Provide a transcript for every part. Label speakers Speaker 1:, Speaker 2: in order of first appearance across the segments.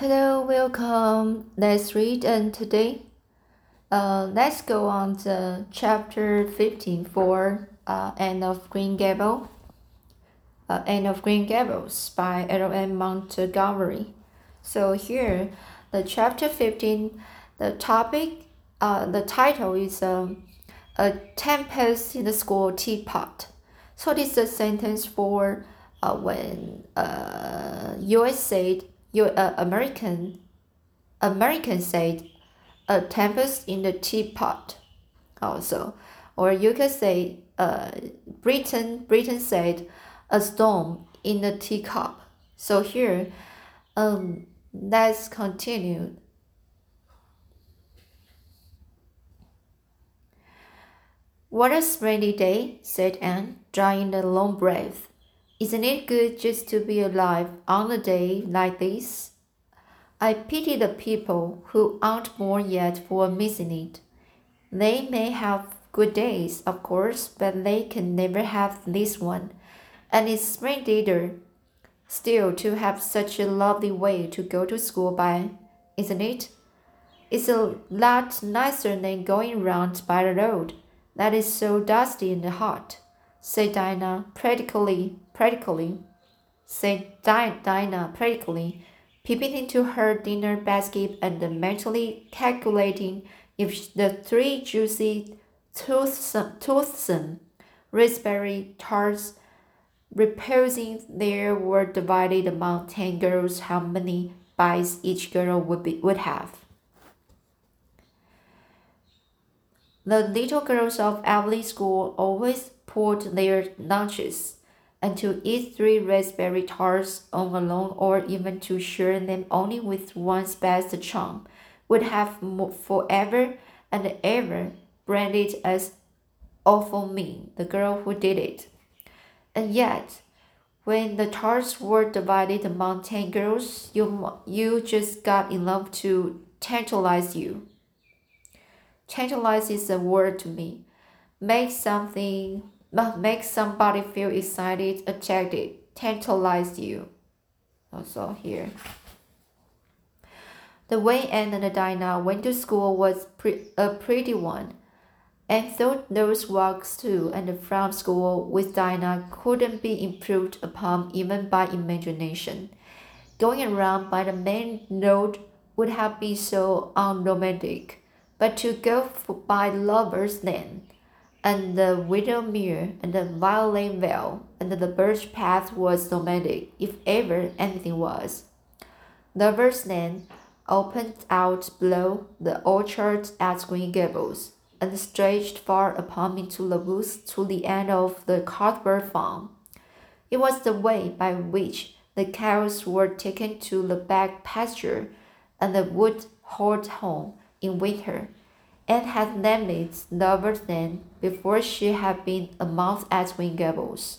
Speaker 1: Hello, welcome. Let's read and today. Uh, let's go on to chapter 15 for uh, Anne of Green Gable. Uh, Anne of Green Gables by L.M. Montgomery. So here, the chapter 15, the topic, uh, the title is um, A Tempest in the School Teapot. So this is a sentence for uh, when uh, US said your uh, American American said a tempest in the teapot also. Or you could say uh, Britain Britain said a storm in the teacup. So here um let's continue. What a splendid day, said Anne, drawing a long breath. Isn't it good just to be alive on a day like this? I pity the people who aren't born yet for missing it. They may have good days, of course, but they can never have this one. And it's splendider still to have such a lovely way to go to school by, isn't it? It's a lot nicer than going round by the road that is so dusty and hot said Dinah practically, practically, said Di- Dinah practically, peeping into her dinner basket and mentally calculating if the three juicy, toothsome, toothsome raspberry tarts reposing there were divided among ten girls, how many bites each girl would, be, would have. The little girls of every school always poured their lunches, and to eat three raspberry tarts on alone or even to share them only with one's best chum would have forever and ever branded as awful mean the girl who did it. And yet, when the tarts were divided among ten girls, you, you just got enough to tantalize you. Tantalize is a word to me. Make something make somebody feel excited, attracted, tantalize you. Also here. The way Anne and Dinah went to school was pre- a pretty one. and thought those walks to and from school with Dinah couldn't be improved upon even by imagination. Going around by the main road would have been so unromantic, but to go by Lover's Lane and the Willowmere and the Violet Vale and the Birch Path was nomadic, if ever anything was. Lover's Lane opened out below the orchard at Green Gables and stretched far upon into the woods to the end of the Cuthbert farm. It was the way by which the cows were taken to the back pasture and the wood hauled home in winter and had named it Lover's Lane before she had been a month at Green Gables.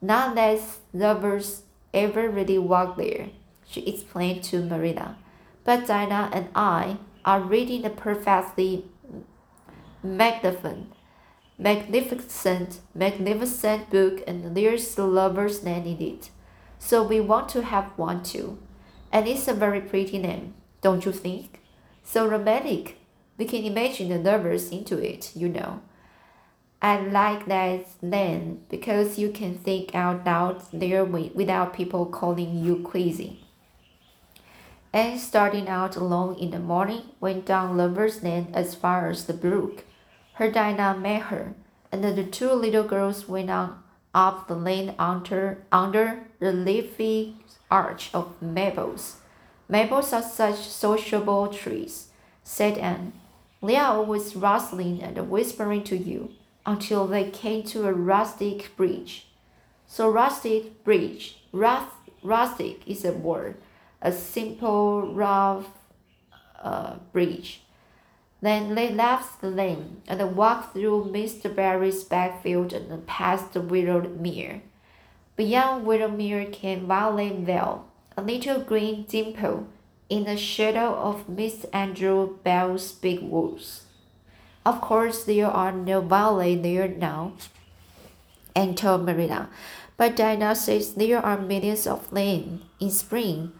Speaker 1: Not that lovers ever really walked there, she explained to Marilla. But Dinah and I are reading a perfectly magnificent, magnificent, magnificent book, and there's the lover's name in it. So we want to have one too. And it's a very pretty name, don't you think? So romantic. We can imagine the lovers into it, you know. I like that then because you can think out loud there without people calling you crazy. And starting out alone in the morning, went down Lover's Lane as far as the brook. Her Dinah met her, and the two little girls went on up the lane under, under the leafy arch of maples. Maples are such sociable trees, said Anne. They are always rustling and whispering to you until they came to a rustic bridge. So rustic bridge, rust, rustic is a word, a simple rough uh, bridge. Then they left the lane and walked through Mr. Barry's backfield and past the Willowmere. Beyond Willowmere came Violet Vale, a little green dimple in the shadow of Miss Andrew Bell's big woods. Of course, there are no ballet there now, and told. But Dinah says there are millions of them in spring.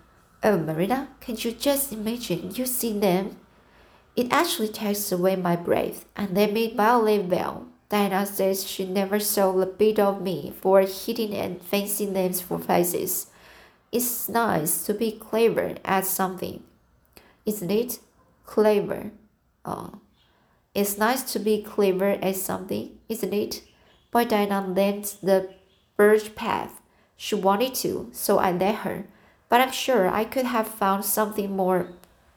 Speaker 1: Oh, Marilla, can't you just imagine you see them? It actually takes away my breath, and they mean badly well. Diana says she never saw a bit of me for hitting and fancy names for faces. It's nice to be clever at something, isn't it? Clever. Oh. It's nice to be clever at something, isn't it? But Diana left the birch path. She wanted to, so I let her. But I'm sure I could have found something more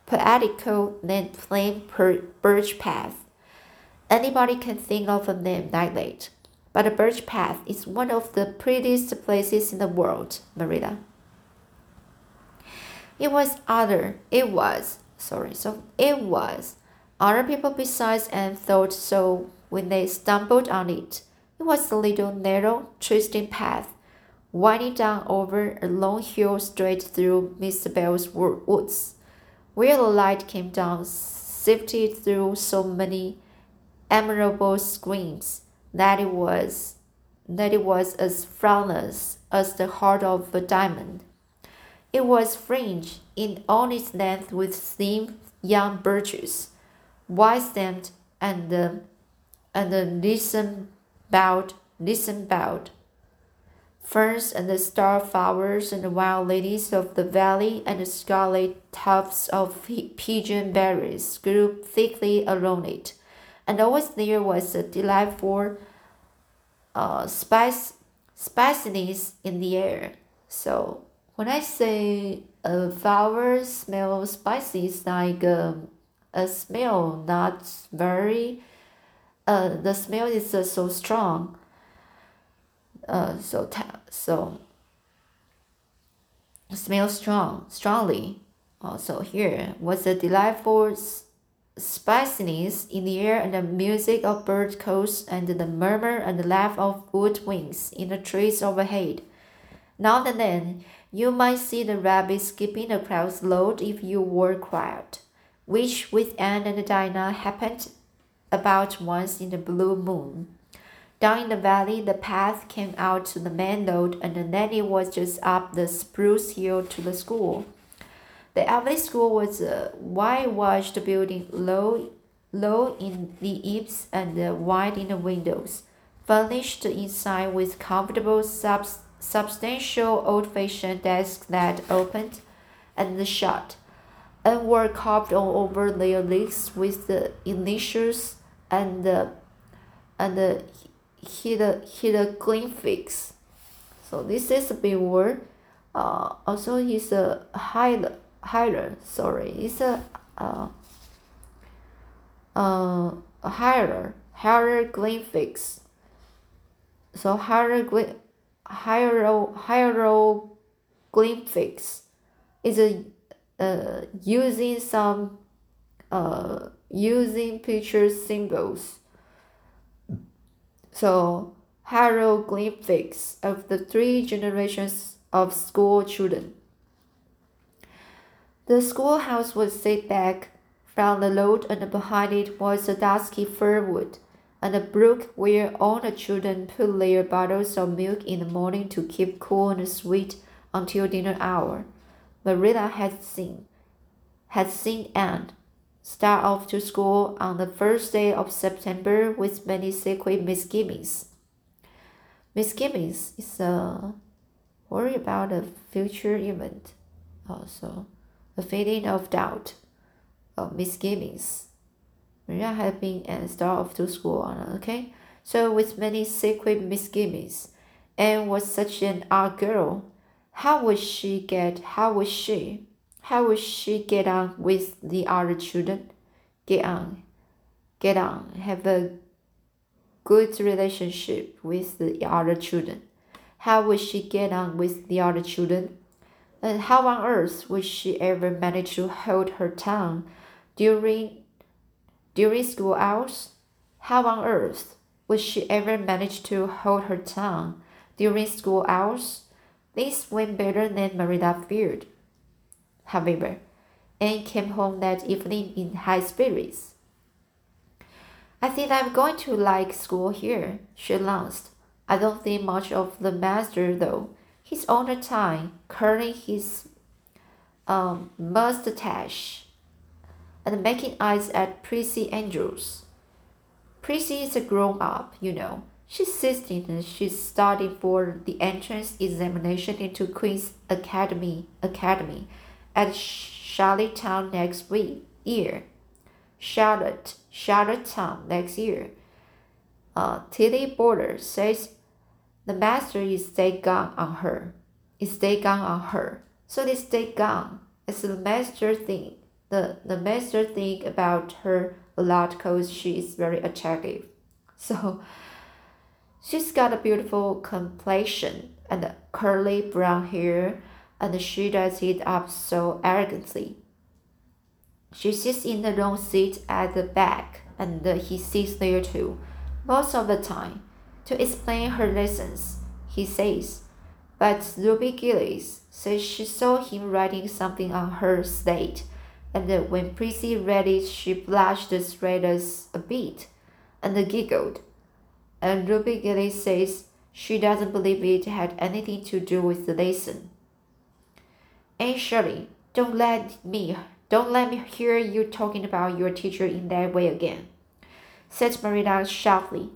Speaker 1: poetical than plain birch path. Anybody can think of a name like that. But the birch path is one of the prettiest places in the world, Marilla. It was other. It was. Sorry. So it was. Other people besides Anne thought so when they stumbled on it. It was a little narrow, twisting path, winding down over a long hill straight through Mr. Bell's woods, where the light came down, sifted through so many admirable screens that it was that it was as flawless as the heart of a diamond. It was fringed in all its length with thin young birches, white stemmed and uh, and the listen bowed, listen bowed. Ferns and the star flowers and the wild lilies of the valley and the scarlet tufts of pigeon berries grew thickly along it, and always there was a delightful uh, spice, spiciness in the air. So when I say a flower smells spicy, it's like um, a smell not very, uh, the smell is uh, so strong. Uh, so so smell strong, strongly. Also here was a delightful spiciness in the air and the music of bird calls and the murmur and the laugh of wood wings in the trees overhead. Now and then you might see the rabbits skipping across load if you were quiet, which with Anne and Dinah happened about once in the blue moon. Down in the valley, the path came out to the main road, and Nanny was just up the spruce hill to the school. The Avonlea School was a whitewashed building, low, low in the eaves and wide in the windows, furnished inside with comfortable subs substantial old-fashioned desks that opened and shut, and were carved all over their legs with the initials and the and the hieroglyphics. So this is a big word. Uh, also, he's a higher, higher. Sorry, it's a uh, uh, higher hieroglyphics. So hieroglyph hiero, hieroglyphics is a, uh, using some uh, using picture symbols. So hieroglyphics of the three generations of school children. The schoolhouse was set back from the road and behind it was a dusky fir wood and a brook where all the children put their bottles of milk in the morning to keep cool and sweet until dinner hour. Marilla had seen had seen Anne start off to school on the first day of September with many secret misgivings. Misgivings is a worry about a future event, also a feeling of doubt, of misgivings. Marilla had been and start off to school, okay? So with many secret misgivings, and was such an odd girl. How would she get how would she how would she get on with the other children? Get on. Get on. Have a good relationship with the other children. How would she get on with the other children? And how on earth would she ever manage to hold her tongue during during school hours? How on earth would she ever manage to hold her tongue during school hours? This went better than Marilla feared. However, Anne came home that evening in high spirits. I think I'm going to like school here, she announced. I don't think much of the master, though. He's all the time curling his um, mustache and making eyes at Prissy Andrews. Prissy is a grown up, you know. She's 16 and she's studying for the entrance examination into Queen's Academy Academy at Charlottetown next week year. Charlotte Charlottetown next year. Uh, Tillie Boulter says the master is stay gone on her. Is stay gone on her. So they stay gun. It's the master thing. The the master think about her a lot because she is very attractive. So she's got a beautiful complexion and curly brown hair and she does it up so arrogantly. She sits in the wrong seat at the back and he sits there too, most of the time, to explain her lessons, he says. But Ruby Gillis says she saw him writing something on her slate and when Prissy read it, she blushed red as a beet and giggled. And Ruby Gillis says she doesn't believe it had anything to do with the lesson. Anne Shirley, don't let me don't let me hear you talking about your teacher in that way again, said Marilla sharply.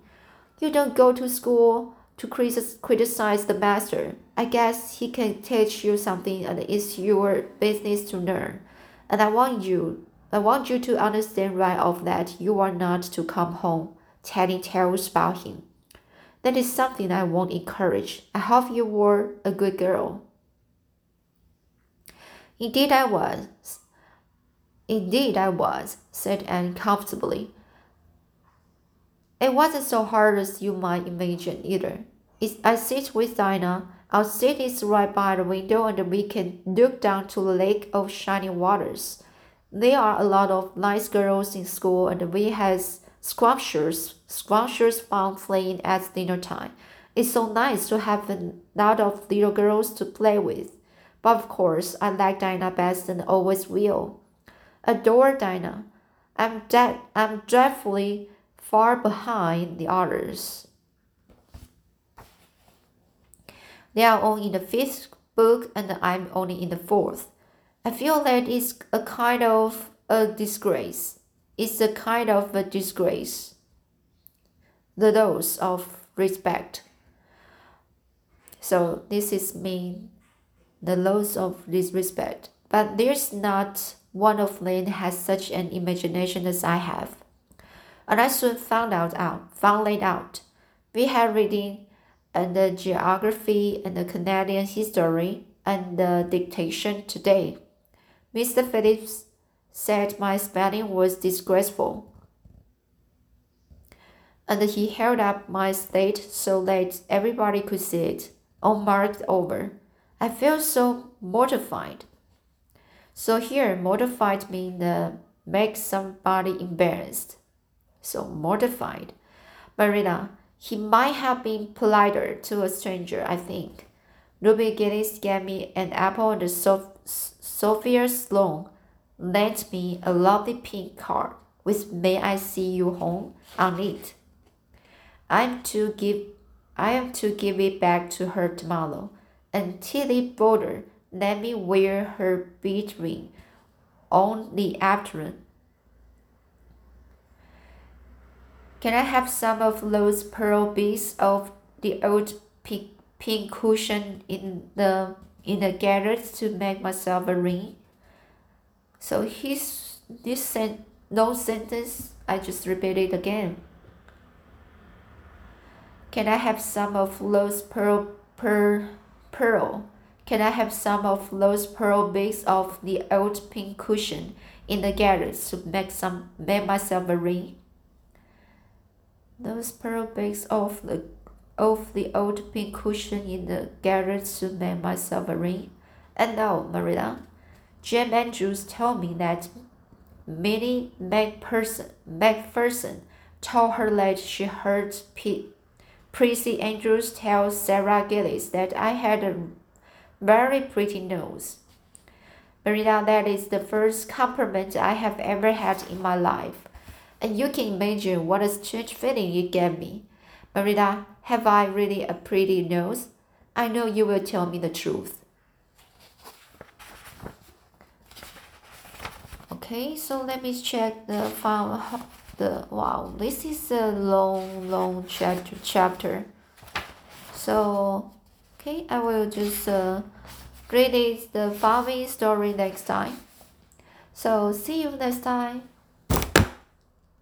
Speaker 1: You don't go to school to criticize the master. I guess he can teach you something and it's your business to learn. And I want you, I want you to understand right off that you are not to come home telling tales about him. That is something I won't encourage. I hope you were a good girl. Indeed I was. Indeed I was, said Anne comfortably. It wasn't so hard as you might imagine either. I sit with Dinah our seat is right by the window and we can look down to the lake of shining waters. There are a lot of nice girls in school and we have scrumptious, scrumptious fun playing at dinner time. It's so nice to have a lot of little girls to play with. But of course, I like Dinah best and always will. Adore Dinah. I'm, de- I'm dreadfully far behind the others. They are all in the fifth book and I'm only in the fourth. I feel that it's a kind of a disgrace. It's a kind of a disgrace. The loss of respect. So this is mean the loss of disrespect. But there's not one of them has such an imagination as I have. And I soon found out out found it out. We had reading and the geography and the Canadian history and the dictation today. Mr. Phillips said my spelling was disgraceful. And he held up my slate so that everybody could see it, all marked over. I felt so mortified. So here, mortified means uh, make somebody embarrassed. So mortified. Marilla, he might have been politer to a stranger, I think. Ruby Gillis gave me an apple and Sof- Sophia Sloane lent me a lovely pink card with May I see you home on it. I'm to give I am to give it back to her tomorrow, and Tillie Boulter let me wear her bead ring on the afternoon Can I have some of those pearl beads of the old pink, cushion in the in the garret to make myself a ring? So his this sen- long sentence I just repeat it again. Can I have some of those pearl pearl pearl? Can I have some of those pearl beads of the old pink cushion in the garret to make some make myself a ring? Those pearl beads off the off the old pink cushion in the garret to make myself a ring. And now, Marilla, Jane Andrews told me that Minnie MacPherson, MacPherson told her that she heard P- Prissy Andrews tell Sarah Gillis that I had a very pretty nose. Marilla, that is the first compliment I have ever had in my life and you can imagine what a strange feeling it gave me. Marilla, have I really a pretty nose? I know you will tell me the truth. okay so let me check the file the wow this is a long long chapter chapter so okay i will just uh, read it the following story next time so see you next time